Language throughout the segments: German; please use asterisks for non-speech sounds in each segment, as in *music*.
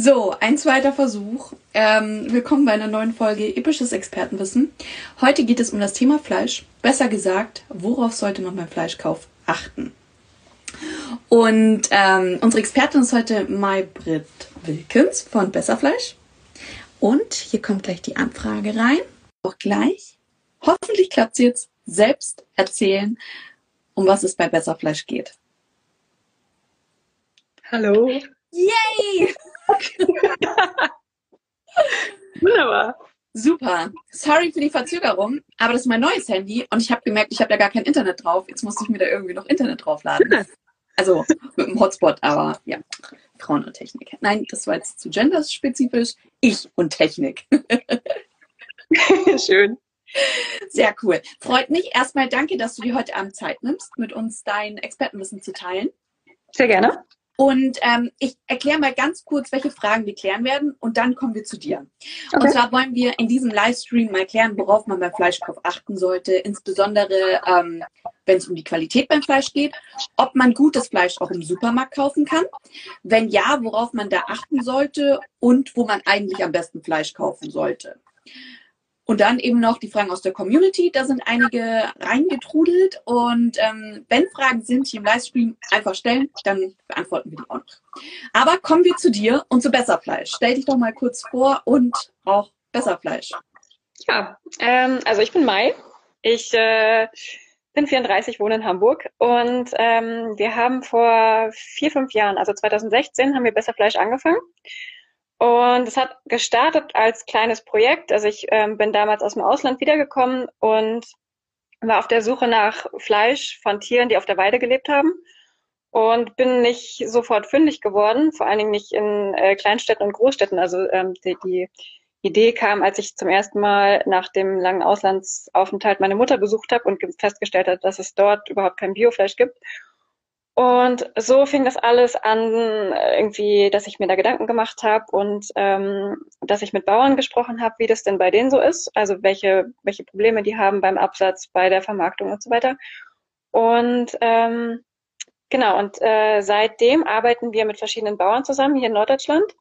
So, ein zweiter Versuch. Ähm, willkommen bei einer neuen Folge Episches Expertenwissen. Heute geht es um das Thema Fleisch. Besser gesagt, worauf sollte man beim Fleischkauf achten? Und ähm, unsere Expertin ist heute Maybrit Wilkins von Besserfleisch. Und hier kommt gleich die Anfrage rein. Auch gleich. Hoffentlich klappt sie jetzt selbst erzählen, um was es bei Besserfleisch geht. Hallo. Yay! *laughs* Wunderbar. Super. Sorry für die Verzögerung, aber das ist mein neues Handy und ich habe gemerkt, ich habe da gar kein Internet drauf. Jetzt musste ich mir da irgendwie noch Internet draufladen. Also mit dem Hotspot, aber ja, Frauen und Technik. Nein, das war jetzt zu genderspezifisch. Ich und Technik. *laughs* Schön. Sehr cool. Freut mich. Erstmal danke, dass du dir heute Abend Zeit nimmst, mit uns dein Expertenwissen zu teilen. Sehr gerne. Und ähm, ich erkläre mal ganz kurz, welche Fragen wir klären werden und dann kommen wir zu dir. Okay. Und zwar wollen wir in diesem Livestream mal klären, worauf man beim Fleischkauf achten sollte, insbesondere ähm, wenn es um die Qualität beim Fleisch geht, ob man gutes Fleisch auch im Supermarkt kaufen kann, wenn ja, worauf man da achten sollte und wo man eigentlich am besten Fleisch kaufen sollte. Und dann eben noch die Fragen aus der Community. Da sind einige reingetrudelt. Und ähm, wenn Fragen sind hier im Livestream, einfach stellen, dann beantworten wir die auch noch. Aber kommen wir zu dir und zu Besserfleisch. Stell dich doch mal kurz vor und auch Besserfleisch. Ja, ähm, also ich bin Mai. Ich äh, bin 34, wohne in Hamburg und ähm, wir haben vor vier, fünf Jahren, also 2016, haben wir Besserfleisch angefangen. Und es hat gestartet als kleines Projekt. Also ich ähm, bin damals aus dem Ausland wiedergekommen und war auf der Suche nach Fleisch von Tieren, die auf der Weide gelebt haben. Und bin nicht sofort fündig geworden, vor allen Dingen nicht in äh, Kleinstädten und Großstädten. Also ähm, die, die Idee kam, als ich zum ersten Mal nach dem langen Auslandsaufenthalt meine Mutter besucht habe und festgestellt habe, dass es dort überhaupt kein Biofleisch gibt. Und so fing das alles an, irgendwie, dass ich mir da Gedanken gemacht habe und ähm, dass ich mit Bauern gesprochen habe, wie das denn bei denen so ist, also welche, welche Probleme die haben beim Absatz, bei der Vermarktung und so weiter. Und ähm, genau, und äh, seitdem arbeiten wir mit verschiedenen Bauern zusammen hier in Norddeutschland,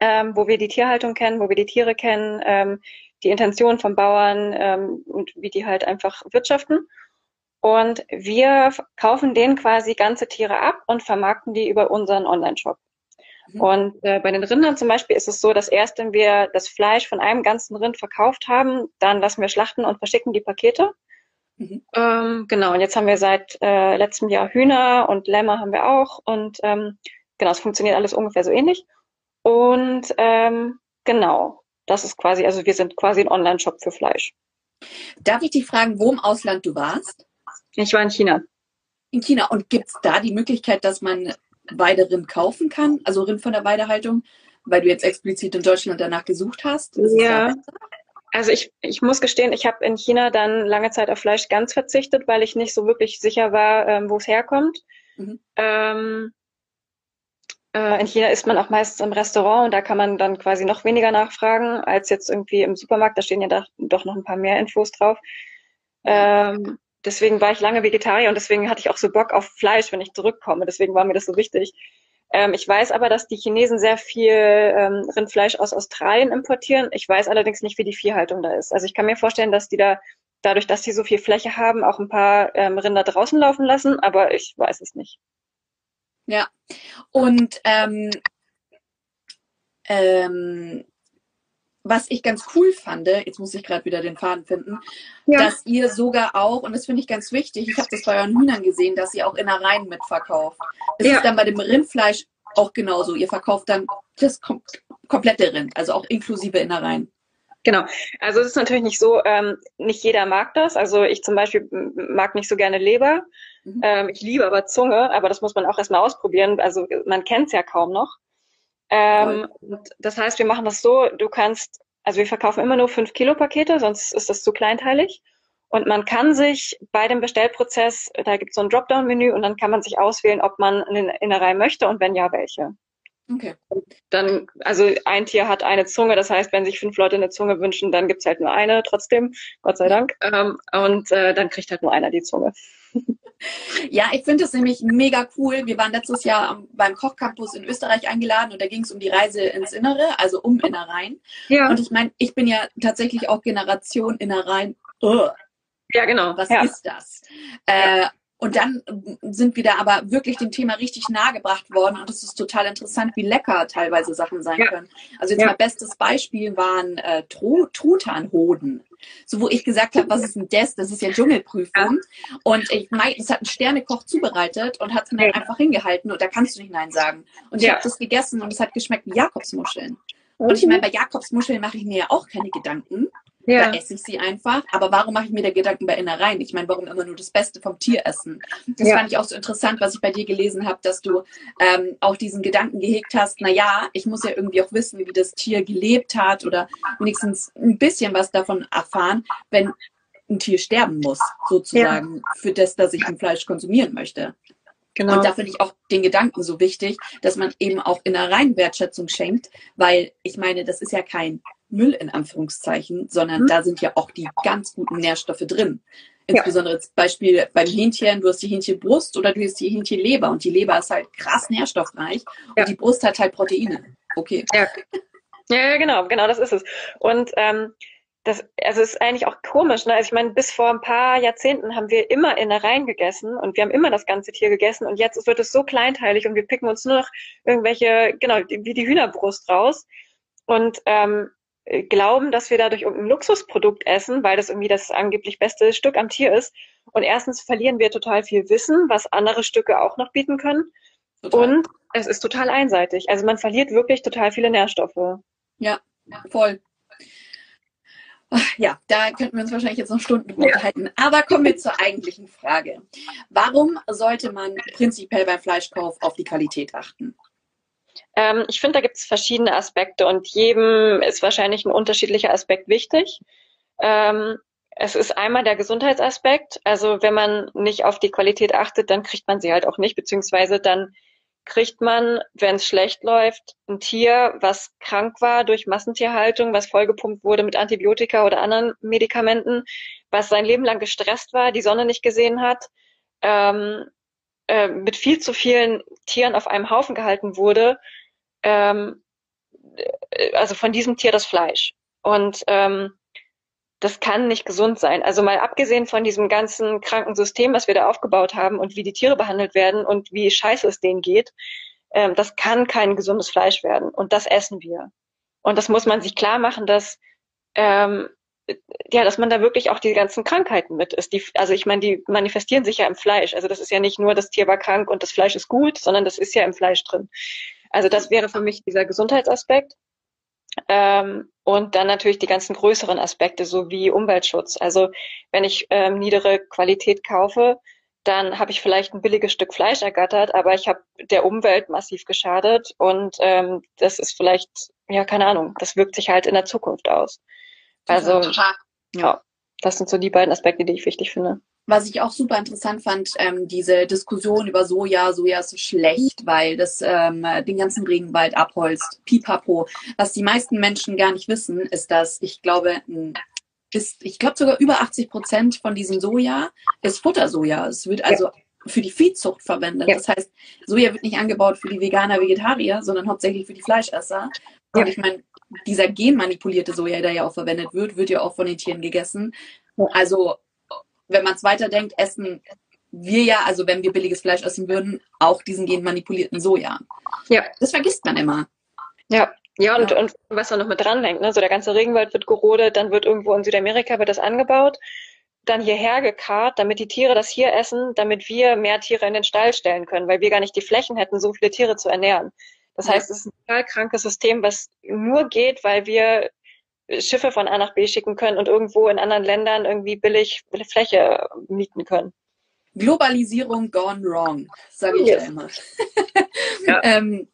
ähm, wo wir die Tierhaltung kennen, wo wir die Tiere kennen, ähm, die Intention von Bauern ähm, und wie die halt einfach wirtschaften. Und wir kaufen denen quasi ganze Tiere ab und vermarkten die über unseren Online-Shop. Mhm. Und äh, bei den Rindern zum Beispiel ist es so, dass erst wenn wir das Fleisch von einem ganzen Rind verkauft haben, dann lassen wir schlachten und verschicken die Pakete. Mhm. Ähm, genau, und jetzt haben wir seit äh, letztem Jahr Hühner und Lämmer haben wir auch. Und ähm, genau, es funktioniert alles ungefähr so ähnlich. Und ähm, genau, das ist quasi, also wir sind quasi ein Online-Shop für Fleisch. Darf ich dich fragen, wo im Ausland du warst? Ich war in China. In China. Und gibt es da die Möglichkeit, dass man Weiderind kaufen kann? Also Rind von der Weidehaltung, weil du jetzt explizit in Deutschland danach gesucht hast? Ja. Also ich, ich muss gestehen, ich habe in China dann lange Zeit auf Fleisch ganz verzichtet, weil ich nicht so wirklich sicher war, ähm, wo es herkommt. Mhm. Ähm, äh, in China isst man auch meistens im Restaurant und da kann man dann quasi noch weniger nachfragen als jetzt irgendwie im Supermarkt. Da stehen ja da, doch noch ein paar mehr Infos drauf. Ähm, deswegen war ich lange Vegetarier und deswegen hatte ich auch so Bock auf Fleisch, wenn ich zurückkomme. Deswegen war mir das so wichtig. Ähm, ich weiß aber, dass die Chinesen sehr viel ähm, Rindfleisch aus Australien importieren. Ich weiß allerdings nicht, wie die Viehhaltung da ist. Also ich kann mir vorstellen, dass die da dadurch, dass sie so viel Fläche haben, auch ein paar ähm, Rinder draußen laufen lassen, aber ich weiß es nicht. Ja. Und ähm, ähm, was ich ganz cool fand, jetzt muss ich gerade wieder den Faden finden, ja. dass ihr sogar auch, und das finde ich ganz wichtig, ich habe das bei euren Hühnern gesehen, dass ihr auch Innereien mitverkauft. Das ja. ist dann bei dem Rindfleisch auch genauso. Ihr verkauft dann das kom komplette Rind, also auch inklusive Innereien. Genau. Also es ist natürlich nicht so, ähm, nicht jeder mag das. Also ich zum Beispiel mag nicht so gerne Leber. Mhm. Ähm, ich liebe aber Zunge, aber das muss man auch erstmal ausprobieren. Also man kennt es ja kaum noch. Ähm, das heißt, wir machen das so, du kannst, also wir verkaufen immer nur 5 Kilo Pakete, sonst ist das zu kleinteilig. Und man kann sich bei dem Bestellprozess, da gibt es so ein Dropdown-Menü und dann kann man sich auswählen, ob man eine Innerei möchte und wenn ja, welche. Okay. Und dann, also ein Tier hat eine Zunge, das heißt, wenn sich fünf Leute eine Zunge wünschen, dann gibt's halt nur eine trotzdem, Gott sei Dank. Ähm, und äh, dann kriegt halt nur einer die Zunge. *laughs* Ja, ich finde es nämlich mega cool. Wir waren letztes Jahr beim Kochcampus in Österreich eingeladen und da ging es um die Reise ins Innere, also um Innereien. Ja. Und ich meine, ich bin ja tatsächlich auch Generation Innereien. Ugh. Ja, genau. Was ja. ist das? Äh, und dann sind wir da aber wirklich dem Thema richtig nahe gebracht worden. Und es ist total interessant, wie lecker teilweise Sachen sein ja. können. Also jetzt ja. mal bestes Beispiel waren äh, Truthahnhoden. So, wo ich gesagt habe, was ist denn das? Das ist ja Dschungelprüfung. Ja. Und ich meine, es hat ein Sternekoch zubereitet und hat es mir dann einfach hingehalten. Und da kannst du nicht Nein sagen. Und ich habe das gegessen und es hat geschmeckt wie Jakobsmuscheln. Und ich meine, bei Jakobsmuscheln mache ich mir ja auch keine Gedanken. Ja. Da esse ich sie einfach. Aber warum mache ich mir da Gedanken bei Innereien? Ich meine, warum immer nur das Beste vom Tier essen? Das ja. fand ich auch so interessant, was ich bei dir gelesen habe, dass du ähm, auch diesen Gedanken gehegt hast, na ja, ich muss ja irgendwie auch wissen, wie das Tier gelebt hat oder wenigstens ein bisschen was davon erfahren, wenn ein Tier sterben muss, sozusagen, ja. für das, dass ich ein Fleisch konsumieren möchte. Genau. Und da finde ich auch den Gedanken so wichtig, dass man eben auch Innereien Wertschätzung schenkt, weil ich meine, das ist ja kein Müll in Anführungszeichen, sondern mhm. da sind ja auch die ganz guten Nährstoffe drin. Insbesondere ja. zum Beispiel beim Hähnchen, du hast die Hähnchenbrust oder du hast die Hähnchenleber und die Leber ist halt krass nährstoffreich ja. und die Brust hat halt Proteine. Okay. Ja. ja, genau, genau, das ist es. Und ähm, das, also es ist eigentlich auch komisch, ne? Also ich meine, bis vor ein paar Jahrzehnten haben wir immer Innereien gegessen und wir haben immer das ganze Tier gegessen und jetzt wird es so kleinteilig und wir picken uns nur noch irgendwelche, genau, wie die Hühnerbrust raus. Und ähm, äh, glauben, dass wir dadurch irgendein Luxusprodukt essen, weil das irgendwie das angeblich beste Stück am Tier ist. Und erstens verlieren wir total viel Wissen, was andere Stücke auch noch bieten können. Total. Und es ist total einseitig. Also man verliert wirklich total viele Nährstoffe. Ja, voll. Ja, da könnten wir uns wahrscheinlich jetzt noch Stunden unterhalten. Ja. Aber kommen wir zur eigentlichen Frage. Warum sollte man prinzipiell beim Fleischkauf auf die Qualität achten? Ähm, ich finde, da gibt es verschiedene Aspekte und jedem ist wahrscheinlich ein unterschiedlicher Aspekt wichtig. Ähm, es ist einmal der Gesundheitsaspekt. Also wenn man nicht auf die Qualität achtet, dann kriegt man sie halt auch nicht, beziehungsweise dann kriegt man, wenn es schlecht läuft, ein Tier, was krank war durch Massentierhaltung, was vollgepumpt wurde mit Antibiotika oder anderen Medikamenten, was sein Leben lang gestresst war, die Sonne nicht gesehen hat, ähm, äh, mit viel zu vielen Tieren auf einem Haufen gehalten wurde, ähm, äh, also von diesem Tier das Fleisch. Und ähm, das kann nicht gesund sein. Also mal abgesehen von diesem ganzen kranken System, was wir da aufgebaut haben und wie die Tiere behandelt werden und wie scheiße es denen geht, ähm, das kann kein gesundes Fleisch werden. Und das essen wir. Und das muss man sich klar machen, dass ähm, ja, dass man da wirklich auch die ganzen Krankheiten mit ist. Die, also ich meine, die manifestieren sich ja im Fleisch. Also das ist ja nicht nur, das Tier war krank und das Fleisch ist gut, sondern das ist ja im Fleisch drin. Also das wäre für mich dieser Gesundheitsaspekt. Ähm, und dann natürlich die ganzen größeren Aspekte, so wie Umweltschutz. Also wenn ich ähm, niedere Qualität kaufe, dann habe ich vielleicht ein billiges Stück Fleisch ergattert, aber ich habe der Umwelt massiv geschadet und ähm, das ist vielleicht, ja, keine Ahnung, das wirkt sich halt in der Zukunft aus. Also, ja, das sind so die beiden Aspekte, die ich wichtig finde. Was ich auch super interessant fand, ähm, diese Diskussion über Soja, Soja ist so schlecht, weil das ähm, den ganzen Regenwald abholzt, pipapo. Was die meisten Menschen gar nicht wissen, ist, dass ich glaube, ist, ich glaube sogar über 80 Prozent von diesem Soja ist Futtersoja. Es wird also ja. für die Viehzucht verwendet. Ja. Das heißt, Soja wird nicht angebaut für die Veganer, Vegetarier, sondern hauptsächlich für die Fleischesser. Und ja. ich meine, dieser genmanipulierte Soja, der ja auch verwendet wird, wird ja auch von den Tieren gegessen. Also wenn man es weiterdenkt, essen wir ja, also wenn wir billiges Fleisch essen würden, auch diesen genmanipulierten Soja. Ja. Das vergisst man immer. Ja. Ja, und, ja. und was da noch mit dranhängt, ne? so der ganze Regenwald wird gerodet, dann wird irgendwo in Südamerika wird das angebaut, dann hierher gekarrt, damit die Tiere das hier essen, damit wir mehr Tiere in den Stall stellen können, weil wir gar nicht die Flächen hätten, so viele Tiere zu ernähren. Das heißt, es ist ein total krankes System, was nur geht, weil wir Schiffe von A nach B schicken können und irgendwo in anderen Ländern irgendwie billig Fläche mieten können. Globalisierung gone wrong, sage ich yes. ja immer. ja. *laughs* ähm,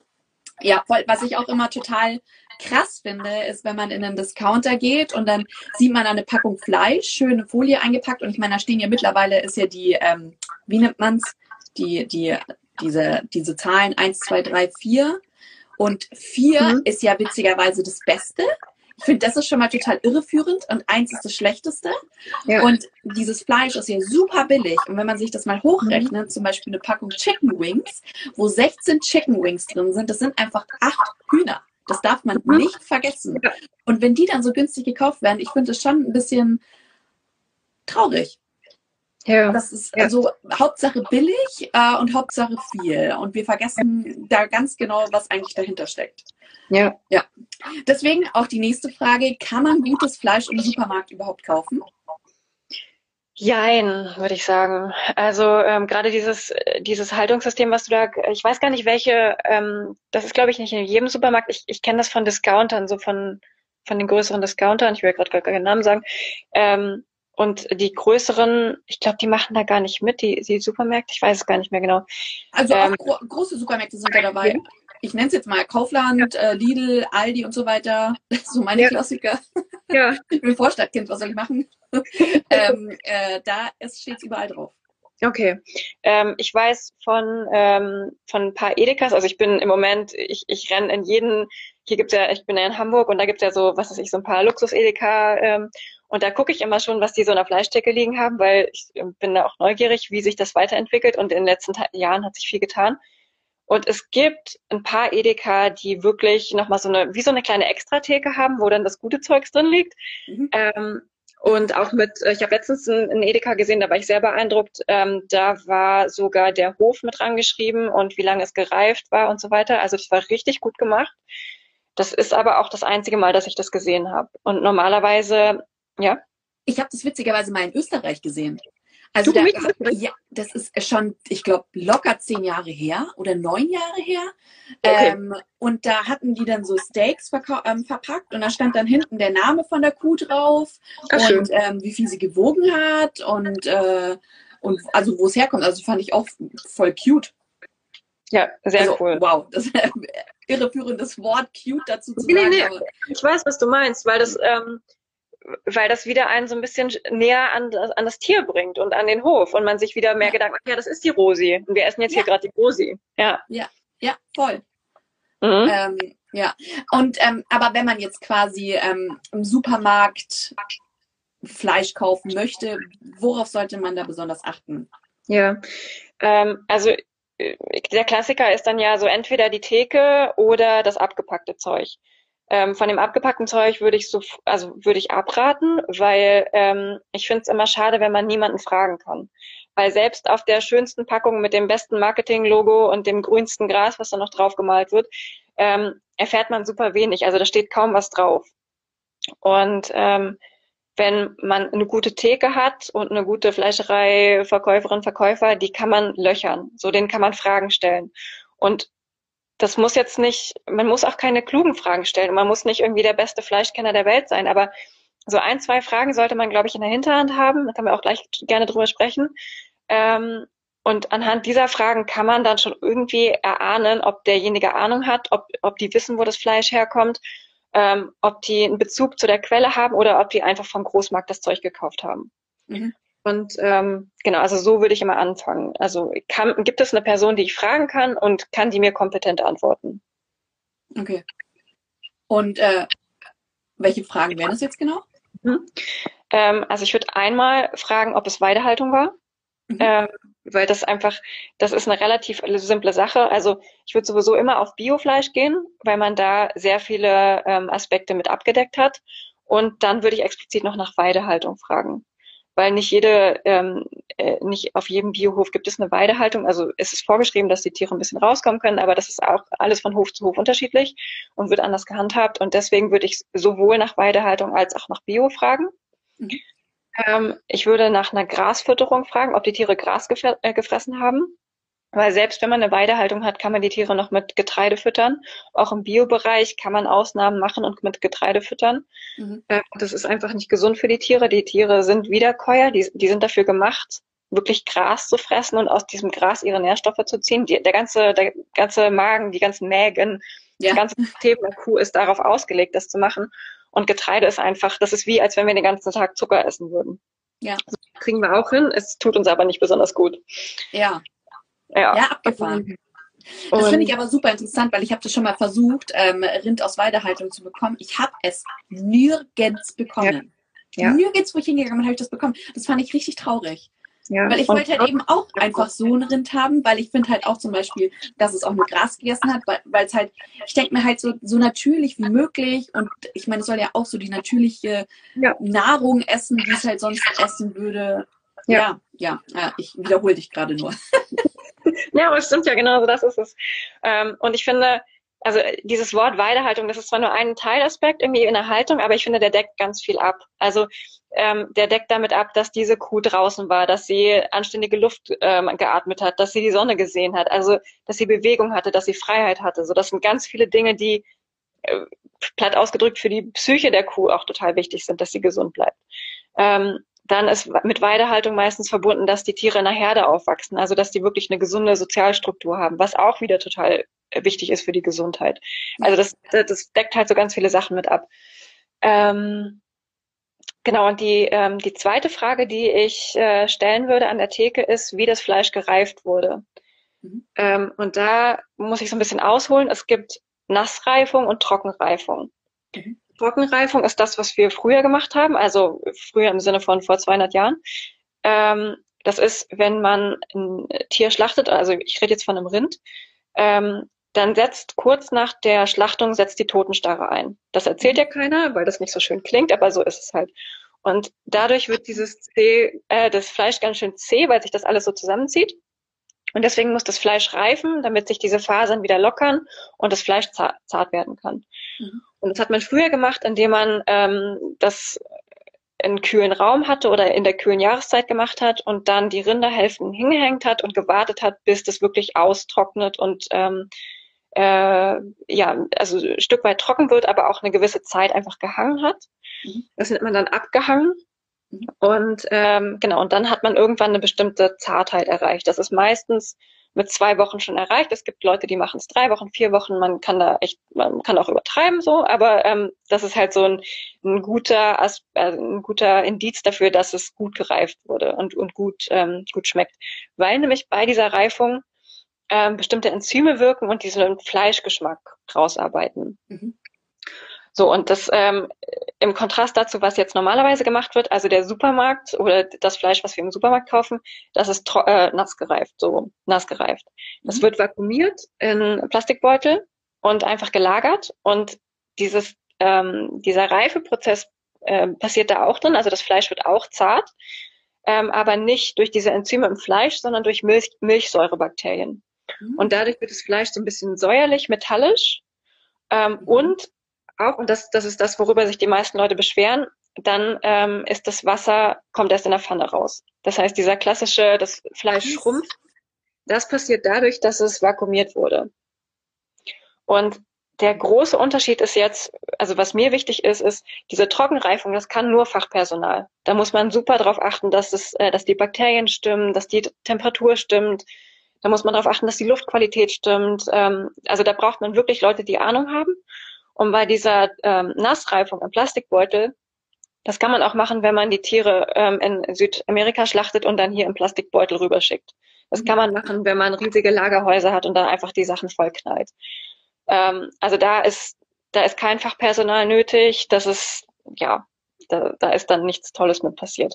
ja, was ich auch immer total krass finde, ist, wenn man in einen Discounter geht und dann sieht man eine Packung Fleisch, schöne Folie eingepackt und ich meine, da stehen ja mittlerweile ist ja die, ähm, wie nennt man's, die, die, diese, diese Zahlen eins, zwei, drei, vier und vier mhm. ist ja witzigerweise das Beste. Ich finde, das ist schon mal total irreführend und eins ist das Schlechteste. Ja. Und dieses Fleisch ist ja super billig. Und wenn man sich das mal hochrechnet, mhm. zum Beispiel eine Packung Chicken Wings, wo 16 Chicken Wings drin sind, das sind einfach acht Hühner. Das darf man mhm. nicht vergessen. Und wenn die dann so günstig gekauft werden, ich finde das schon ein bisschen traurig. Ja. Das ist ja. also Hauptsache billig äh, und Hauptsache viel. Und wir vergessen da ganz genau, was eigentlich dahinter steckt. Ja. Ja. Deswegen auch die nächste Frage: Kann man gutes Fleisch im Supermarkt überhaupt kaufen? Jein, würde ich sagen. Also ähm, gerade dieses dieses Haltungssystem, was du da, ich weiß gar nicht welche, ähm, das ist glaube ich nicht in jedem Supermarkt. Ich, ich kenne das von Discountern, so von von den größeren Discountern. Ich will gerade gar keinen Namen sagen. Ähm, und die größeren, ich glaube, die machen da gar nicht mit, die, die Supermärkte, ich weiß es gar nicht mehr genau. Also ähm, auch gro große Supermärkte sind da dabei. Ja. Ich nenne es jetzt mal Kaufland, äh, Lidl, Aldi und so weiter. so meine ja. Klassiker. Ja. *laughs* ich bin Vorstadtkind, was soll ich machen? *laughs* ähm, äh, da steht es überall drauf. Okay. Ähm, ich weiß von, ähm, von ein paar Edekas, also ich bin im Moment, ich, ich renne in jeden, hier gibt's ja, ich bin ja in Hamburg und da gibt's ja so, was weiß ich, so ein paar Luxus-Edeka ähm, und da gucke ich immer schon, was die so in der Fleischdecke liegen haben, weil ich ähm, bin da auch neugierig, wie sich das weiterentwickelt. Und in den letzten Jahren hat sich viel getan. Und es gibt ein paar Edeka, die wirklich nochmal so eine, wie so eine kleine Extratheke haben, wo dann das gute Zeugs drin liegt. Mhm. Ähm, und auch mit, äh, ich habe letztens einen Edeka gesehen, da war ich sehr beeindruckt. Ähm, da war sogar der Hof mit rangeschrieben und wie lange es gereift war und so weiter. Also es war richtig gut gemacht. Das ist aber auch das einzige Mal, dass ich das gesehen habe. Und normalerweise ja. Ich habe das witzigerweise mal in Österreich gesehen. Also da, ja, das ist schon, ich glaube, locker zehn Jahre her oder neun Jahre her. Okay. Ähm, und da hatten die dann so Steaks ähm, verpackt und da stand dann hinten der Name von der Kuh drauf Ach, und ähm, wie viel sie gewogen hat und, äh, und also wo es herkommt. Also fand ich auch voll cute. Ja, sehr also, cool. Wow, das ist ein irreführendes Wort, cute dazu zu nee, sagen. Nee, nee. Ich weiß, was du meinst, weil das ähm, weil das wieder einen so ein bisschen näher an das, an das Tier bringt und an den Hof und man sich wieder mehr Gedanken macht, ja, das ist die Rosi und wir essen jetzt ja. hier gerade die Rosi. Ja. Ja, ja, voll. Mhm. Ähm, ja, und ähm, aber wenn man jetzt quasi ähm, im Supermarkt Fleisch kaufen möchte, worauf sollte man da besonders achten? Ja, ähm, also äh, der Klassiker ist dann ja so entweder die Theke oder das abgepackte Zeug. Ähm, von dem abgepackten Zeug würde ich so, also würde ich abraten, weil ähm, ich finde es immer schade, wenn man niemanden fragen kann. Weil selbst auf der schönsten Packung mit dem besten Marketing-Logo und dem grünsten Gras, was da noch drauf gemalt wird, ähm, erfährt man super wenig. Also da steht kaum was drauf. Und ähm, wenn man eine gute Theke hat und eine gute Fleischerei, Verkäuferin, Verkäufer, die kann man löchern. So, denen kann man Fragen stellen. Und das muss jetzt nicht, man muss auch keine klugen Fragen stellen und man muss nicht irgendwie der beste Fleischkenner der Welt sein, aber so ein, zwei Fragen sollte man, glaube ich, in der Hinterhand haben. Da können wir auch gleich gerne drüber sprechen. Ähm, und anhand dieser Fragen kann man dann schon irgendwie erahnen, ob derjenige Ahnung hat, ob, ob die wissen, wo das Fleisch herkommt, ähm, ob die einen Bezug zu der Quelle haben oder ob die einfach vom Großmarkt das Zeug gekauft haben. Mhm. Und ähm, genau, also so würde ich immer anfangen. Also kann, gibt es eine Person, die ich fragen kann und kann die mir kompetent antworten? Okay. Und äh, welche Fragen wären das jetzt genau? Mhm. Ähm, also ich würde einmal fragen, ob es Weidehaltung war. Mhm. Ähm, weil das einfach, das ist eine relativ simple Sache. Also ich würde sowieso immer auf Biofleisch gehen, weil man da sehr viele ähm, Aspekte mit abgedeckt hat. Und dann würde ich explizit noch nach Weidehaltung fragen weil nicht jede, ähm, äh, nicht auf jedem Biohof gibt es eine Weidehaltung. Also es ist vorgeschrieben, dass die Tiere ein bisschen rauskommen können, aber das ist auch alles von Hof zu Hof unterschiedlich und wird anders gehandhabt. Und deswegen würde ich sowohl nach Weidehaltung als auch nach Bio fragen. Mhm. Ähm, ich würde nach einer Grasfütterung fragen, ob die Tiere Gras äh, gefressen haben. Weil selbst wenn man eine Weidehaltung hat, kann man die Tiere noch mit Getreide füttern. Auch im Biobereich kann man Ausnahmen machen und mit Getreide füttern. Mhm. Äh, das ist einfach nicht gesund für die Tiere. Die Tiere sind Wiederkäuer, die, die sind dafür gemacht, wirklich Gras zu fressen und aus diesem Gras ihre Nährstoffe zu ziehen. Die, der ganze, der ganze Magen, die ganzen Mägen, ja. die ganze System der Kuh ist darauf ausgelegt, das zu machen. Und Getreide ist einfach, das ist wie, als wenn wir den ganzen Tag Zucker essen würden. Ja. Das kriegen wir auch hin. Es tut uns aber nicht besonders gut. Ja. Ja, ja abgefahren. Das finde ich aber super interessant, weil ich habe das schon mal versucht, ähm, Rind aus Weidehaltung zu bekommen. Ich habe es nirgends bekommen. Ja. Ja. Nirgends, wo ich hingegangen bin, habe ich das bekommen. Das fand ich richtig traurig. Ja. Weil ich wollte halt eben auch einfach so ein Rind haben, weil ich finde halt auch zum Beispiel, dass es auch nur Gras gegessen hat, weil es halt, ich denke mir halt so, so natürlich wie möglich und ich meine, es soll ja auch so die natürliche ja. Nahrung essen, wie es halt sonst essen würde. Ja, ja, ja, ich wiederhole dich gerade nur. *laughs* *laughs* ja, aber es stimmt ja genau, so das ist es. Ähm, und ich finde, also dieses Wort Weidehaltung, das ist zwar nur ein Teilaspekt irgendwie in der Haltung, aber ich finde, der deckt ganz viel ab. Also ähm, der deckt damit ab, dass diese Kuh draußen war, dass sie anständige Luft ähm, geatmet hat, dass sie die Sonne gesehen hat, also dass sie Bewegung hatte, dass sie Freiheit hatte. So, das sind ganz viele Dinge, die äh, platt ausgedrückt für die Psyche der Kuh auch total wichtig sind, dass sie gesund bleibt. Ähm, dann ist mit Weidehaltung meistens verbunden, dass die Tiere in einer Herde aufwachsen, also dass die wirklich eine gesunde Sozialstruktur haben, was auch wieder total äh, wichtig ist für die Gesundheit. Also das, das deckt halt so ganz viele Sachen mit ab. Ähm, Genau, und die, ähm, die zweite Frage, die ich äh, stellen würde an der Theke, ist, wie das Fleisch gereift wurde. Mhm. Ähm, und da muss ich so ein bisschen ausholen. Es gibt Nassreifung und Trockenreifung. Mhm. Trockenreifung ist das, was wir früher gemacht haben, also früher im Sinne von vor 200 Jahren. Ähm, das ist, wenn man ein Tier schlachtet, also ich rede jetzt von einem Rind, ähm, dann setzt kurz nach der Schlachtung setzt die Totenstarre ein. Das erzählt ja keiner, weil das nicht so schön klingt, aber so ist es halt. Und dadurch wird dieses zäh, äh, das Fleisch ganz schön zäh, weil sich das alles so zusammenzieht. Und deswegen muss das Fleisch reifen, damit sich diese Fasern wieder lockern und das Fleisch zart, zart werden kann. Mhm. Und das hat man früher gemacht, indem man ähm, das in kühlen Raum hatte oder in der kühlen Jahreszeit gemacht hat und dann die Rinderhälften hingehängt hat und gewartet hat, bis das wirklich austrocknet und ähm, äh, ja, also ein Stück weit trocken wird, aber auch eine gewisse Zeit einfach gehangen hat. Mhm. Das nennt man dann abgehangen. Mhm. Und ähm, genau, und dann hat man irgendwann eine bestimmte Zartheit erreicht. Das ist meistens mit zwei Wochen schon erreicht. Es gibt Leute, die machen es drei Wochen, vier Wochen. Man kann da echt, man kann auch übertreiben so, aber ähm, das ist halt so ein, ein guter, äh, ein guter Indiz dafür, dass es gut gereift wurde und, und gut, ähm, gut schmeckt. Weil nämlich bei dieser Reifung ähm, bestimmte Enzyme wirken und diesen Fleischgeschmack rausarbeiten. Mhm. So, und das ähm, im Kontrast dazu, was jetzt normalerweise gemacht wird, also der Supermarkt oder das Fleisch, was wir im Supermarkt kaufen, das ist äh, nass gereift, so nass gereift. Das mhm. wird vakuumiert in Plastikbeutel und einfach gelagert und dieses, ähm, dieser Reifeprozess äh, passiert da auch drin, also das Fleisch wird auch zart, ähm, aber nicht durch diese Enzyme im Fleisch, sondern durch Milch, Milchsäurebakterien. Mhm. Und dadurch wird das Fleisch so ein bisschen säuerlich, metallisch. Ähm, mhm. Und auch, und das, das ist das, worüber sich die meisten Leute beschweren, dann ähm, ist das Wasser, kommt erst in der Pfanne raus. Das heißt, dieser klassische, das Fleisch schrumpft, das passiert dadurch, dass es vakuumiert wurde. Und der große Unterschied ist jetzt, also was mir wichtig ist, ist diese Trockenreifung, das kann nur Fachpersonal. Da muss man super darauf achten, dass es, äh, dass die Bakterien stimmen, dass die Temperatur stimmt, da muss man darauf achten, dass die Luftqualität stimmt. Ähm, also da braucht man wirklich Leute, die Ahnung haben. Und bei dieser ähm, Nassreifung im Plastikbeutel, das kann man auch machen, wenn man die Tiere ähm, in Südamerika schlachtet und dann hier im Plastikbeutel rüberschickt. Das kann man machen, wenn man riesige Lagerhäuser hat und dann einfach die Sachen vollknallt. Ähm, also da ist, da ist kein Fachpersonal nötig. Das ist, ja, da, da ist dann nichts Tolles mit passiert.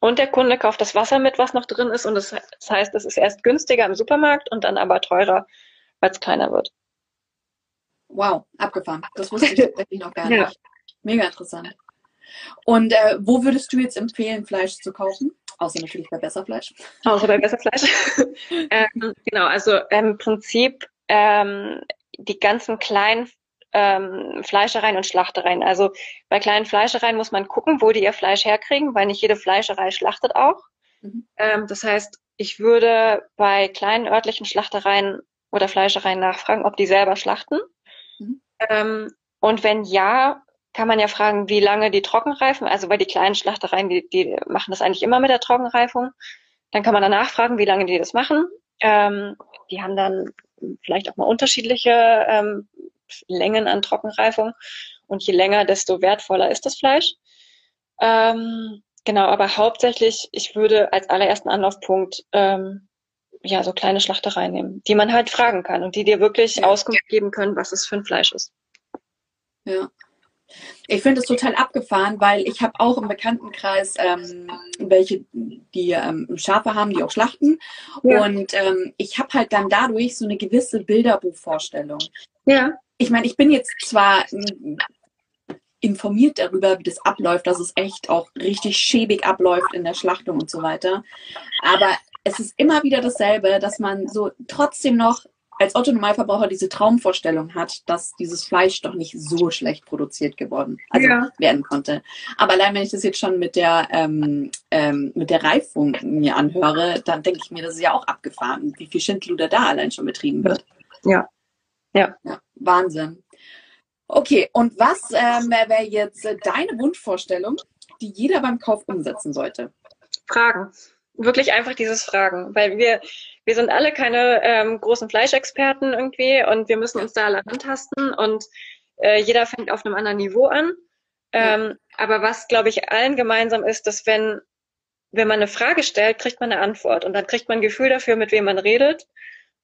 Und der Kunde kauft das Wasser mit, was noch drin ist. Und das, heißt, es ist erst günstiger im Supermarkt und dann aber teurer, weil es kleiner wird. Wow, abgefahren. Das wusste ich tatsächlich noch gar *laughs* nicht. Ja. Mega interessant. Und äh, wo würdest du jetzt empfehlen, Fleisch zu kaufen? Außer natürlich bei Besserfleisch. *laughs* Außer bei Besserfleisch. *laughs* ähm, genau, also im Prinzip ähm, die ganzen kleinen ähm, Fleischereien und Schlachtereien. Also bei kleinen Fleischereien muss man gucken, wo die ihr Fleisch herkriegen, weil nicht jede Fleischerei schlachtet auch. Mhm. Ähm, das heißt, ich würde bei kleinen örtlichen Schlachtereien oder Fleischereien nachfragen, ob die selber schlachten. Ähm, und wenn ja, kann man ja fragen, wie lange die trockenreifen. Also bei die kleinen Schlachtereien, die, die machen das eigentlich immer mit der Trockenreifung. Dann kann man danach fragen, wie lange die das machen. Ähm, die haben dann vielleicht auch mal unterschiedliche ähm, Längen an Trockenreifung. Und je länger, desto wertvoller ist das Fleisch. Ähm, genau, aber hauptsächlich, ich würde als allerersten Anlaufpunkt ähm, ja, so kleine Schlachtereien nehmen, die man halt fragen kann und die dir wirklich. Auskunft geben können, was es für ein Fleisch ist. Ja. Ich finde es total abgefahren, weil ich habe auch im Bekanntenkreis ähm, welche, die ähm, Schafe haben, die auch schlachten. Ja. Und ähm, ich habe halt dann dadurch so eine gewisse Bilderbuchvorstellung. Ja. Ich meine, ich bin jetzt zwar informiert darüber, wie das abläuft, dass es echt auch richtig schäbig abläuft in der Schlachtung und so weiter. Aber es ist immer wieder dasselbe, dass man so trotzdem noch als Otto-Normalverbraucher diese Traumvorstellung hat, dass dieses Fleisch doch nicht so schlecht produziert geworden also ja. werden konnte. Aber allein wenn ich das jetzt schon mit der ähm, ähm, mit der Reifung mir anhöre, dann denke ich mir, das ist ja auch abgefahren, wie viel Schindluder da allein schon betrieben wird. Ja. Ja. ja Wahnsinn. Okay, und was ähm, wäre jetzt deine Wunschvorstellung, die jeder beim Kauf umsetzen sollte? Fragen. Wirklich einfach dieses Fragen, weil wir, wir sind alle keine ähm, großen Fleischexperten irgendwie und wir müssen uns da alle antasten und äh, jeder fängt auf einem anderen Niveau an. Ähm, ja. Aber was, glaube ich, allen gemeinsam ist, dass wenn, wenn man eine Frage stellt, kriegt man eine Antwort und dann kriegt man ein Gefühl dafür, mit wem man redet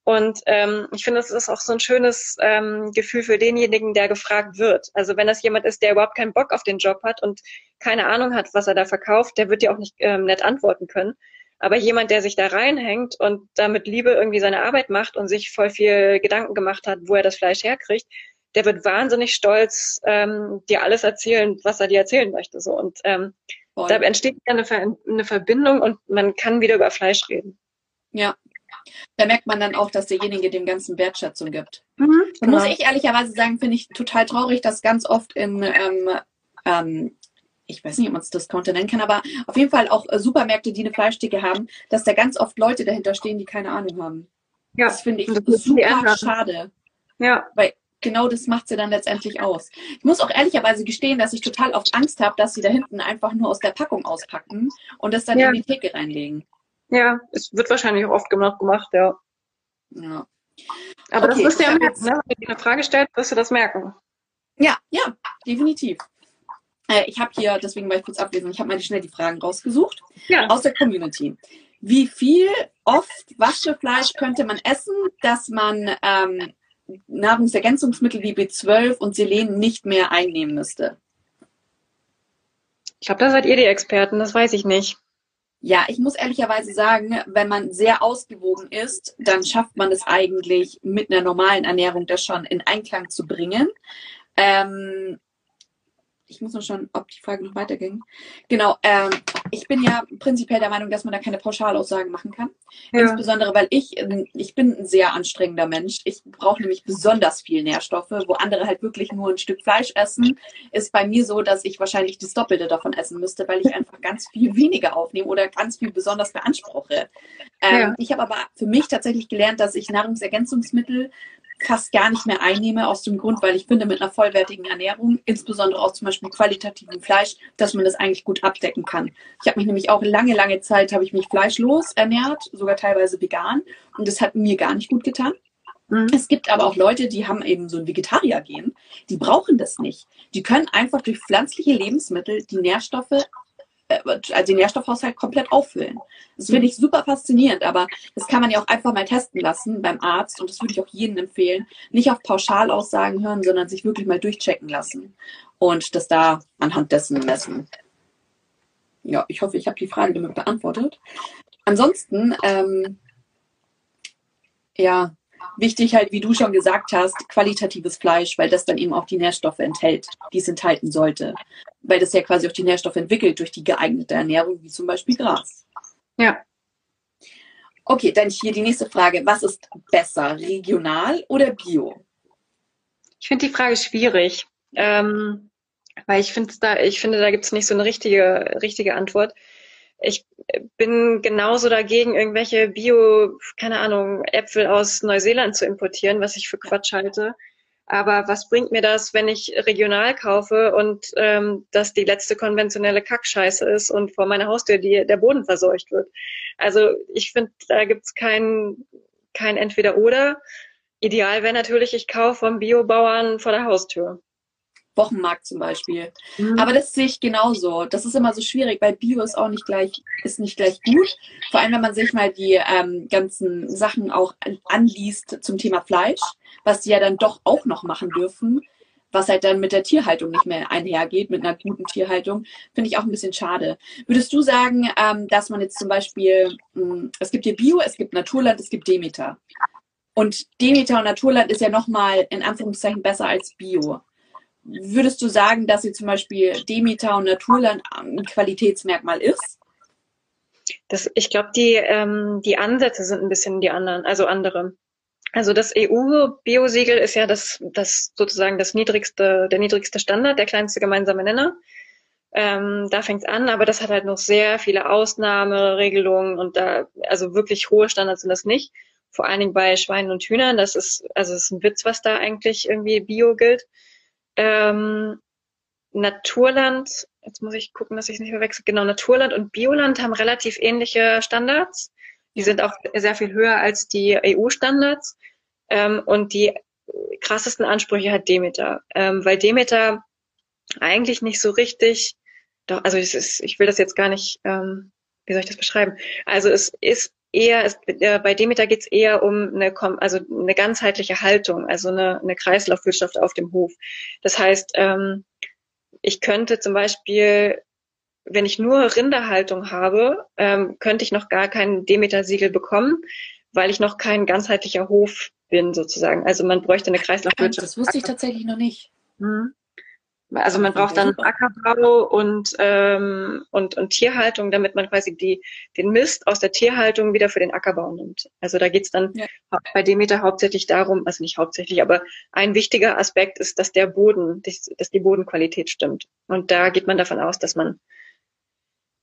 und ähm, ich finde, das ist auch so ein schönes ähm, Gefühl für denjenigen, der gefragt wird. Also wenn das jemand ist, der überhaupt keinen Bock auf den Job hat und keine Ahnung hat, was er da verkauft, der wird dir auch nicht ähm, nett antworten können. Aber jemand, der sich da reinhängt und damit Liebe irgendwie seine Arbeit macht und sich voll viel Gedanken gemacht hat, wo er das Fleisch herkriegt, der wird wahnsinnig stolz, ähm, dir alles erzählen, was er dir erzählen möchte. So und ähm, da entsteht eine, Ver eine Verbindung und man kann wieder über Fleisch reden. Ja, da merkt man dann auch, dass derjenige dem Ganzen Wertschätzung gibt. Mhm, genau. Muss ich ehrlicherweise sagen, finde ich total traurig, dass ganz oft in, ähm, ähm, ich weiß nicht, ob man es Discounter nennen kann, aber auf jeden Fall auch äh, Supermärkte, die eine Fleischtheke haben, dass da ganz oft Leute dahinter stehen, die keine Ahnung haben. Ja. Das finde ich das super schade. Ja. Weil genau das macht sie dann letztendlich aus. Ich muss auch ehrlicherweise gestehen, dass ich total oft Angst habe, dass sie da hinten einfach nur aus der Packung auspacken und das dann ja. in die Theke reinlegen. Ja, es wird wahrscheinlich auch oft gemacht, gemacht ja. Ja. Aber okay, das wirst du ja merken, ne? wenn du eine Frage stellst, wirst du das merken. Ja, ja, definitiv. Äh, ich habe hier, deswegen war ich kurz ablesen, ich habe mal schnell die Fragen rausgesucht ja. aus der Community. Wie viel oft was für Fleisch könnte man essen, dass man ähm, Nahrungsergänzungsmittel wie B12 und Selen nicht mehr einnehmen müsste? Ich glaube, da seid ihr die Experten, das weiß ich nicht. Ja, ich muss ehrlicherweise sagen, wenn man sehr ausgewogen ist, dann schafft man es eigentlich mit einer normalen Ernährung das schon in Einklang zu bringen. Ähm, ich muss noch schauen, ob die Frage noch weiterging. Genau, ähm, ich bin ja prinzipiell der Meinung, dass man da keine Pauschalaussagen machen kann. Ja. Insbesondere, weil ich, ähm, ich bin ein sehr anstrengender Mensch. Ich brauche nämlich besonders viel Nährstoffe, wo andere halt wirklich nur ein Stück Fleisch essen. Ist bei mir so, dass ich wahrscheinlich das Doppelte davon essen müsste, weil ich *laughs* einfach ganz viel weniger aufnehme oder ganz viel besonders beanspruche. Ähm, ja. Ich habe aber für mich tatsächlich gelernt, dass ich Nahrungsergänzungsmittel fast gar nicht mehr einnehme, aus dem Grund, weil ich finde, mit einer vollwertigen Ernährung, insbesondere auch zum Beispiel qualitativen Fleisch, dass man das eigentlich gut abdecken kann. Ich habe mich nämlich auch lange, lange Zeit, habe ich mich fleischlos ernährt, sogar teilweise vegan und das hat mir gar nicht gut getan. Mhm. Es gibt aber auch Leute, die haben eben so ein Vegetarier-Gen, die brauchen das nicht. Die können einfach durch pflanzliche Lebensmittel die Nährstoffe also den Nährstoffhaushalt komplett auffüllen. Das finde ich super faszinierend, aber das kann man ja auch einfach mal testen lassen beim Arzt und das würde ich auch jedem empfehlen. Nicht auf Pauschalaussagen hören, sondern sich wirklich mal durchchecken lassen und das da anhand dessen messen. Ja, ich hoffe, ich habe die Frage damit beantwortet. Ansonsten, ähm, ja, wichtig halt, wie du schon gesagt hast, qualitatives Fleisch, weil das dann eben auch die Nährstoffe enthält, die es enthalten sollte. Weil das ja quasi auch die Nährstoffe entwickelt durch die geeignete Ernährung, wie zum Beispiel Gras. Ja. Okay, dann hier die nächste Frage. Was ist besser, regional oder bio? Ich finde die Frage schwierig, ähm, weil ich finde, da, ich finde, da gibt es nicht so eine richtige, richtige Antwort ich bin genauso dagegen, irgendwelche Bio, keine Ahnung, Äpfel aus Neuseeland zu importieren, was ich für Quatsch halte. Aber was bringt mir das, wenn ich regional kaufe und ähm, das die letzte konventionelle Kackscheiße ist und vor meiner Haustür die, der Boden verseucht wird? Also ich finde, da gibt's kein, kein Entweder-Oder. Ideal wäre natürlich, ich kaufe vom Biobauern vor der Haustür. Wochenmarkt zum Beispiel. Mhm. Aber das sehe ich genauso. Das ist immer so schwierig, weil Bio ist auch nicht gleich, ist nicht gleich gut. Vor allem, wenn man sich mal die ähm, ganzen Sachen auch anliest zum Thema Fleisch, was die ja dann doch auch noch machen dürfen, was halt dann mit der Tierhaltung nicht mehr einhergeht, mit einer guten Tierhaltung, finde ich auch ein bisschen schade. Würdest du sagen, ähm, dass man jetzt zum Beispiel, mh, hm, es gibt hier Bio, es gibt Naturland, es gibt Demeter. Und Demeter und Naturland ist ja nochmal in Anführungszeichen besser als Bio. Würdest du sagen, dass sie zum Beispiel Demeter und Naturland ein Qualitätsmerkmal ist? Das, ich glaube, die, ähm, die Ansätze sind ein bisschen die anderen, also andere. Also das EU-Biosiegel ist ja das, das sozusagen das niedrigste, der niedrigste Standard, der kleinste gemeinsame Nenner. Ähm, da fängt es an, aber das hat halt noch sehr viele Ausnahmeregelungen und da, also wirklich hohe Standards sind das nicht. Vor allen Dingen bei Schweinen und Hühnern. Das ist, also es ist ein Witz, was da eigentlich irgendwie Bio gilt. Ähm, Naturland, jetzt muss ich gucken, dass ich es nicht verwechsel. Genau, Naturland und Bioland haben relativ ähnliche Standards. Die sind auch sehr viel höher als die EU-Standards. Ähm, und die krassesten Ansprüche hat Demeter, ähm, weil Demeter eigentlich nicht so richtig, doch, also es ist, ich will das jetzt gar nicht, ähm, wie soll ich das beschreiben? Also es ist eher, es, äh, bei Demeter geht es eher um eine, also eine ganzheitliche Haltung, also eine, eine Kreislaufwirtschaft auf dem Hof. Das heißt, ähm, ich könnte zum Beispiel wenn ich nur Rinderhaltung habe, ähm, könnte ich noch gar kein Demeter-Siegel bekommen, weil ich noch kein ganzheitlicher Hof bin, sozusagen. Also man bräuchte eine Kreislaufwirtschaft. Das wusste ich tatsächlich noch nicht. Mhm. Also man braucht dann Ackerbau und, ähm, und, und Tierhaltung, damit man quasi die, den Mist aus der Tierhaltung wieder für den Ackerbau nimmt. Also da geht's dann ja. bei Demeter hauptsächlich darum, also nicht hauptsächlich, aber ein wichtiger Aspekt ist, dass der Boden, dass, dass die Bodenqualität stimmt. Und da geht man davon aus, dass man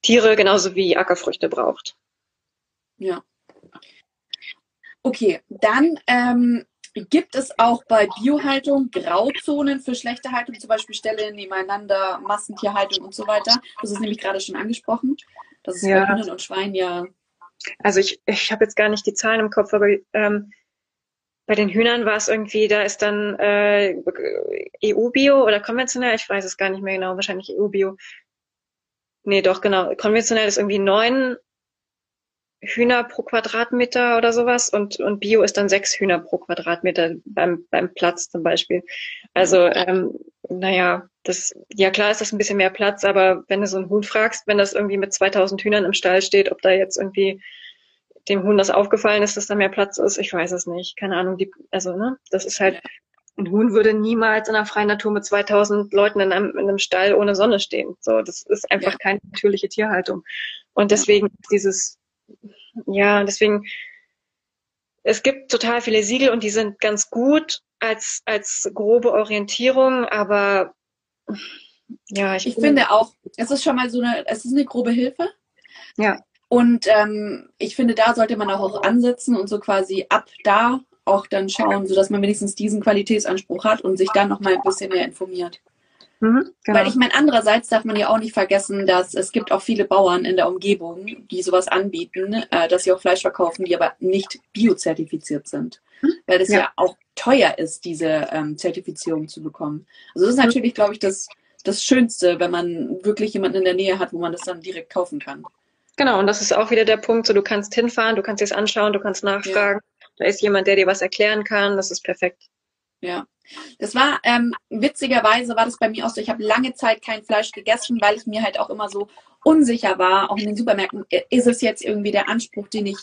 Tiere genauso wie Ackerfrüchte braucht. Ja. Okay, dann ähm, gibt es auch bei Biohaltung Grauzonen für schlechte Haltung, zum Beispiel Stelle nebeneinander, Massentierhaltung und so weiter. Das ist nämlich gerade schon angesprochen. Das ist ja. bei Hühnern und Schweinen ja. Also ich, ich habe jetzt gar nicht die Zahlen im Kopf, aber ähm, bei den Hühnern war es irgendwie, da ist dann äh, EU-Bio oder konventionell, ich weiß es gar nicht mehr genau, wahrscheinlich EU-Bio. Nee, doch, genau. Konventionell ist irgendwie neun Hühner pro Quadratmeter oder sowas und, und Bio ist dann sechs Hühner pro Quadratmeter beim, beim Platz zum Beispiel. Also, ähm, naja, das, ja klar ist das ein bisschen mehr Platz, aber wenn du so einen Huhn fragst, wenn das irgendwie mit 2000 Hühnern im Stall steht, ob da jetzt irgendwie dem Huhn das aufgefallen ist, dass da mehr Platz ist, ich weiß es nicht. Keine Ahnung, die, also, ne, das ist halt, ein Huhn würde niemals in der freien Natur mit 2000 Leuten in einem, in einem Stall ohne Sonne stehen. So, das ist einfach ja. keine natürliche Tierhaltung. Und deswegen dieses, ja, deswegen, es gibt total viele Siegel und die sind ganz gut als, als grobe Orientierung, aber ja, ich, ich finde auch, es ist schon mal so eine, es ist eine grobe Hilfe. Ja. Und ähm, ich finde, da sollte man auch ansetzen und so quasi ab da auch dann schauen, sodass man wenigstens diesen Qualitätsanspruch hat und sich dann noch mal ein bisschen mehr informiert. Mhm, genau. Weil ich meine, andererseits darf man ja auch nicht vergessen, dass es gibt auch viele Bauern in der Umgebung, die sowas anbieten, äh, dass sie auch Fleisch verkaufen, die aber nicht biozertifiziert sind. Mhm. Weil es ja. ja. auch teuer ist, diese ähm, Zertifizierung zu bekommen. Also das ist natürlich, glaube ich, das, das Schönste, wenn man wirklich jemanden in der Nähe hat, wo man das dann direkt kaufen kann. Genau, und das ist auch wieder der Punkt, so du kannst hinfahren, du kannst es anschauen, du kannst nachfragen. Ja. Da ist jemand, der dir was erklären kann. Das ist perfekt. Ja. Das war, ähm, witzigerweise war das bei mir auch so, ich habe lange Zeit kein Fleisch gegessen, weil ich mir halt auch immer so unsicher war, auch in den Supermärkten, äh, ist es jetzt irgendwie der Anspruch, den ich,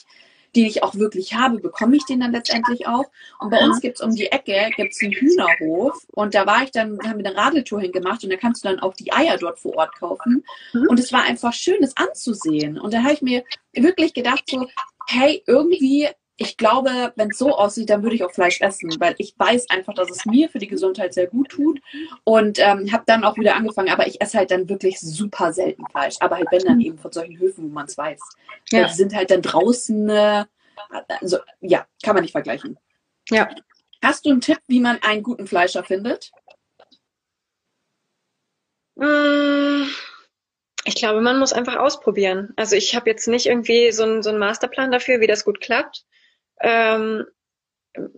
den ich auch wirklich habe, bekomme ich den dann letztendlich auch? Und bei uns gibt es um die Ecke, gibt's einen Hühnerhof und da war ich dann, haben wir eine Radeltour hingemacht und da kannst du dann auch die Eier dort vor Ort kaufen. Mhm. Und es war einfach schön, das anzusehen. Und da habe ich mir wirklich gedacht so, hey, irgendwie ich glaube, wenn es so aussieht, dann würde ich auch Fleisch essen, weil ich weiß einfach, dass es mir für die Gesundheit sehr gut tut und ähm, habe dann auch wieder angefangen, aber ich esse halt dann wirklich super selten Fleisch, aber halt wenn dann eben von solchen Höfen, wo man es weiß. Ja. die sind halt dann draußen, äh, also ja, kann man nicht vergleichen. Ja. Hast du einen Tipp, wie man einen guten Fleischer findet? Mmh. Ich glaube, man muss einfach ausprobieren. Also ich habe jetzt nicht irgendwie so einen, so einen Masterplan dafür, wie das gut klappt. Ähm,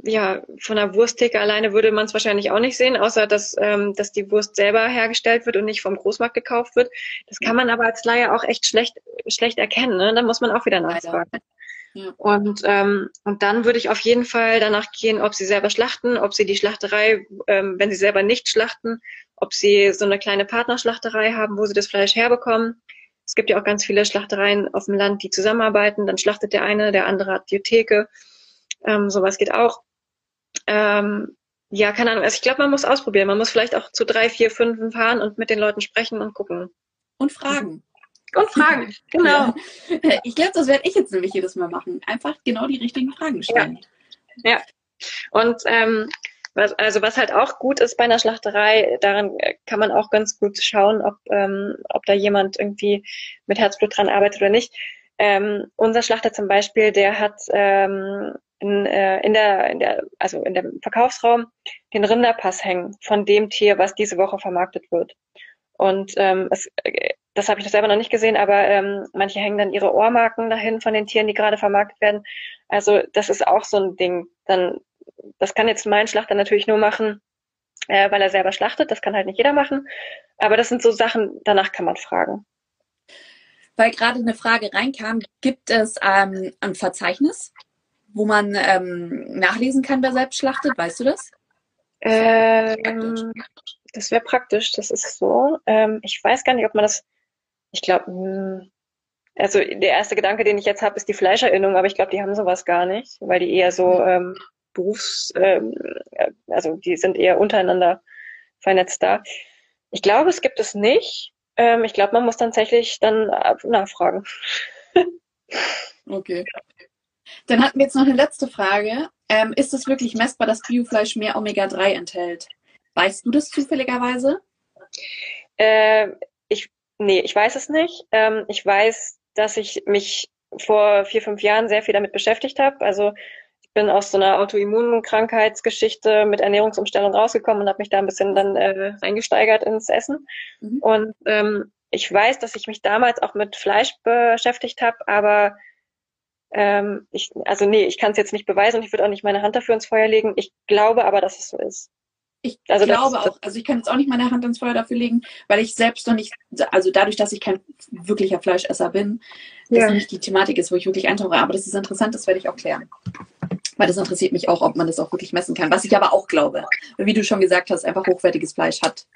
ja, von der Wursttheke alleine würde man es wahrscheinlich auch nicht sehen, außer dass, ähm, dass die Wurst selber hergestellt wird und nicht vom Großmarkt gekauft wird. Das kann man aber als Laie auch echt schlecht, schlecht erkennen. Ne? Da muss man auch wieder nachfragen. Ja. Und, ähm, und dann würde ich auf jeden Fall danach gehen, ob sie selber schlachten, ob sie die Schlachterei, ähm, wenn sie selber nicht schlachten, ob sie so eine kleine Partnerschlachterei haben, wo sie das Fleisch herbekommen. Es gibt ja auch ganz viele Schlachtereien auf dem Land, die zusammenarbeiten. Dann schlachtet der eine, der andere hat die Theke. Ähm, sowas geht auch. Ähm, ja, keine Ahnung. Also ich glaube, man muss ausprobieren. Man muss vielleicht auch zu drei, vier, fünf fahren und mit den Leuten sprechen und gucken. Und fragen. Und fragen, *laughs* genau. Ja. Ich glaube, das werde ich jetzt nämlich jedes Mal machen. Einfach genau die richtigen Fragen stellen. Ja. ja. Und ähm, was, also was halt auch gut ist bei einer Schlachterei, daran kann man auch ganz gut schauen, ob, ähm, ob da jemand irgendwie mit Herzblut dran arbeitet oder nicht. Ähm, unser Schlachter zum Beispiel, der hat ähm, in, äh, in, der, in der, also in dem Verkaufsraum den Rinderpass hängen von dem Tier, was diese Woche vermarktet wird. Und ähm, es, das habe ich selber noch nicht gesehen, aber ähm, manche hängen dann ihre Ohrmarken dahin von den Tieren, die gerade vermarktet werden. Also das ist auch so ein Ding. Dann, das kann jetzt mein Schlachter natürlich nur machen, äh, weil er selber schlachtet. Das kann halt nicht jeder machen. Aber das sind so Sachen, danach kann man fragen. Weil gerade eine Frage reinkam, gibt es ähm, ein Verzeichnis wo man ähm, nachlesen kann, wer selbst schlachtet? Weißt du das? Ähm, das wäre praktisch, das ist so. Ähm, ich weiß gar nicht, ob man das, ich glaube, hm, also der erste Gedanke, den ich jetzt habe, ist die Fleischerinnung, aber ich glaube, die haben sowas gar nicht, weil die eher so ähm, Berufs, ähm, also die sind eher untereinander vernetzt da. Ich glaube, es gibt es nicht. Ähm, ich glaube, man muss tatsächlich dann nachfragen. *laughs* okay. Dann hatten wir jetzt noch eine letzte Frage. Ähm, ist es wirklich messbar, dass Biofleisch mehr Omega-3 enthält? Weißt du das zufälligerweise? Äh, ich, nee, ich weiß es nicht. Ähm, ich weiß, dass ich mich vor vier, fünf Jahren sehr viel damit beschäftigt habe. Also ich bin aus so einer Autoimmunkrankheitsgeschichte mit Ernährungsumstellung rausgekommen und habe mich da ein bisschen dann äh, eingesteigert ins Essen. Mhm. Und ähm, ich weiß, dass ich mich damals auch mit Fleisch beschäftigt habe, aber ähm, ich, also nee, ich kann es jetzt nicht beweisen und ich würde auch nicht meine Hand dafür ins Feuer legen. Ich glaube aber, dass es so ist. Ich also glaube das, auch, also ich kann jetzt auch nicht meine Hand ins Feuer dafür legen, weil ich selbst noch nicht, also dadurch, dass ich kein wirklicher Fleischesser bin, ja. das nicht die Thematik ist, wo ich wirklich eintauche. Aber das ist interessant, das werde ich auch klären. Weil das interessiert mich auch, ob man das auch wirklich messen kann. Was ich aber auch glaube, wie du schon gesagt hast, einfach hochwertiges Fleisch hat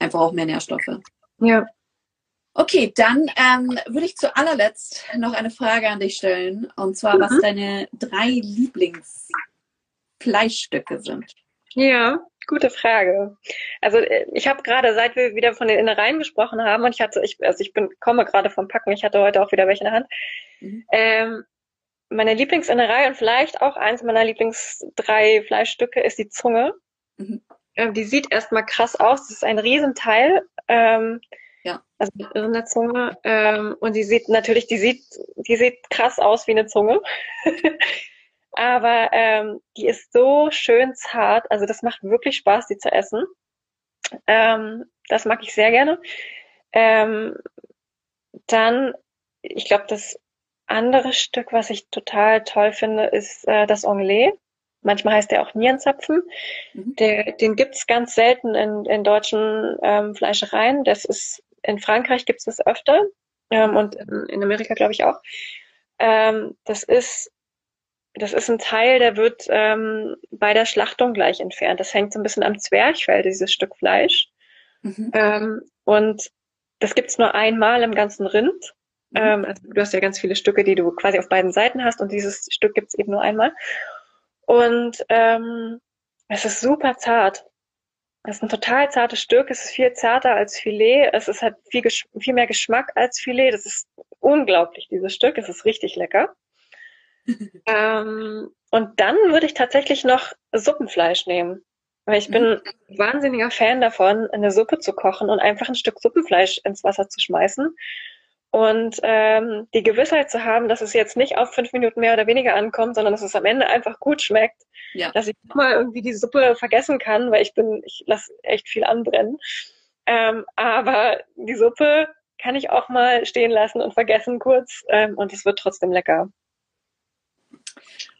einfach auch mehr Nährstoffe. Ja. Okay, dann ähm, würde ich zu allerletzt noch eine Frage an dich stellen. Und zwar, mhm. was deine drei Lieblingsfleischstücke sind. Ja, gute Frage. Also äh, ich habe gerade, seit wir wieder von den Innereien gesprochen haben, und ich hatte, ich, also ich bin, komme gerade vom Packen, ich hatte heute auch wieder welche in der Hand. Mhm. Ähm, meine Lieblingsinnerei und vielleicht auch eins meiner Lieblings drei Fleischstücke ist die Zunge. Mhm. Ähm, die sieht erstmal krass aus. Das ist ein Riesenteil. Ähm, ja. Also mit irrender Zunge. Ähm, und die sieht natürlich, die sieht, die sieht krass aus wie eine Zunge. *laughs* Aber ähm, die ist so schön zart. Also das macht wirklich Spaß, die zu essen. Ähm, das mag ich sehr gerne. Ähm, dann, ich glaube, das andere Stück, was ich total toll finde, ist äh, das Anglais. Manchmal heißt der auch Nierenzapfen. Mhm. Der, den gibt's ganz selten in, in deutschen ähm, Fleischereien. Das ist in Frankreich gibt es das öfter ähm, und in, in Amerika glaube ich auch. Ähm, das ist das ist ein Teil, der wird ähm, bei der Schlachtung gleich entfernt. Das hängt so ein bisschen am Zwerchfell, dieses Stück Fleisch. Mhm. Ähm, und das gibt's nur einmal im ganzen Rind. Mhm. Ähm, also du hast ja ganz viele Stücke, die du quasi auf beiden Seiten hast und dieses Stück gibt's eben nur einmal. Und ähm, es ist super zart. Es ist ein total zartes Stück. Es ist viel zarter als Filet. Es ist halt viel, viel mehr Geschmack als Filet. Das ist unglaublich, dieses Stück. Es ist richtig lecker. *laughs* ähm, und dann würde ich tatsächlich noch Suppenfleisch nehmen. Weil ich bin mhm. wahnsinniger Fan davon, eine Suppe zu kochen und einfach ein Stück Suppenfleisch ins Wasser zu schmeißen. Und ähm, die Gewissheit zu haben, dass es jetzt nicht auf fünf Minuten mehr oder weniger ankommt, sondern dass es am Ende einfach gut schmeckt. Ja. Dass ich mal irgendwie die Suppe vergessen kann, weil ich bin, ich lasse echt viel anbrennen. Ähm, aber die Suppe kann ich auch mal stehen lassen und vergessen kurz ähm, und es wird trotzdem lecker.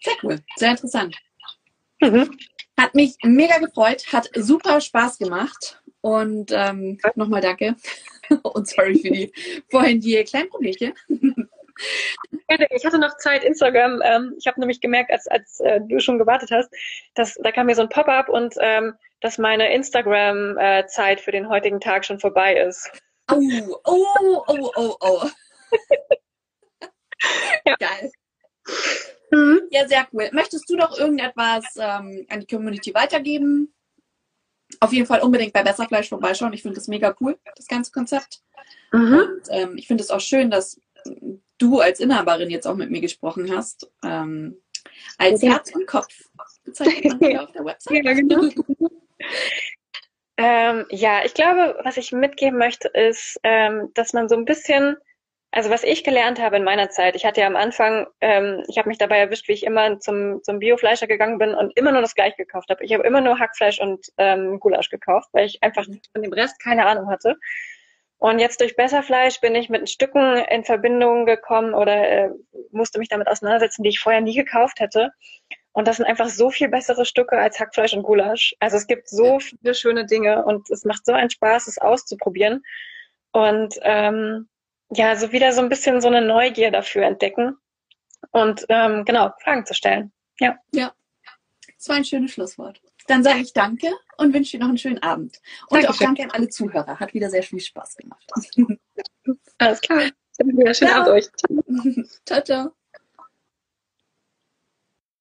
Sehr cool, sehr interessant. Mhm. Hat mich mega gefreut, hat super Spaß gemacht und ähm, nochmal danke *laughs* und sorry für die vorhin die kleinen Problemchen. Ich hatte noch Zeit, Instagram. Ähm, ich habe nämlich gemerkt, als, als äh, du schon gewartet hast, dass da kam mir so ein Pop-up und ähm, dass meine Instagram-Zeit äh, für den heutigen Tag schon vorbei ist. Oh, oh, oh, oh, oh. *laughs* ja. Geil. Mhm. Ja, sehr cool. Möchtest du noch irgendetwas ähm, an die Community weitergeben? Auf jeden Fall unbedingt bei Besserfleisch vorbeischauen. Ich finde das mega cool, das ganze Konzept. Mhm. Und ähm, ich finde es auch schön, dass du als Inhaberin jetzt auch mit mir gesprochen hast. Ähm, als ja. Herz und Kopf bezeichnet man auf der Website. Ja, genau. *laughs* ähm, ja, ich glaube, was ich mitgeben möchte, ist, ähm, dass man so ein bisschen also was ich gelernt habe in meiner Zeit, ich hatte ja am Anfang, ähm, ich habe mich dabei erwischt, wie ich immer zum, zum Biofleischer gegangen bin und immer nur das gleiche gekauft habe. Ich habe immer nur Hackfleisch und ähm, Gulasch gekauft, weil ich einfach von dem Rest keine Ahnung hatte. Und jetzt durch Besserfleisch bin ich mit Stücken in Verbindung gekommen oder äh, musste mich damit auseinandersetzen, die ich vorher nie gekauft hätte. Und das sind einfach so viel bessere Stücke als Hackfleisch und Gulasch. Also es gibt so viele schöne Dinge und es macht so einen Spaß, es auszuprobieren. Und ähm, ja, so wieder so ein bisschen so eine Neugier dafür entdecken und ähm, genau, Fragen zu stellen. Ja. Ja. Das war ein schönes Schlusswort. Dann sage ich danke und wünsche dir noch einen schönen Abend. Und Dankeschön. auch danke an alle Zuhörer. Hat wieder sehr viel Spaß gemacht. Alles klar. Dann wieder schönen ciao. Abend euch. *laughs* ciao, ciao.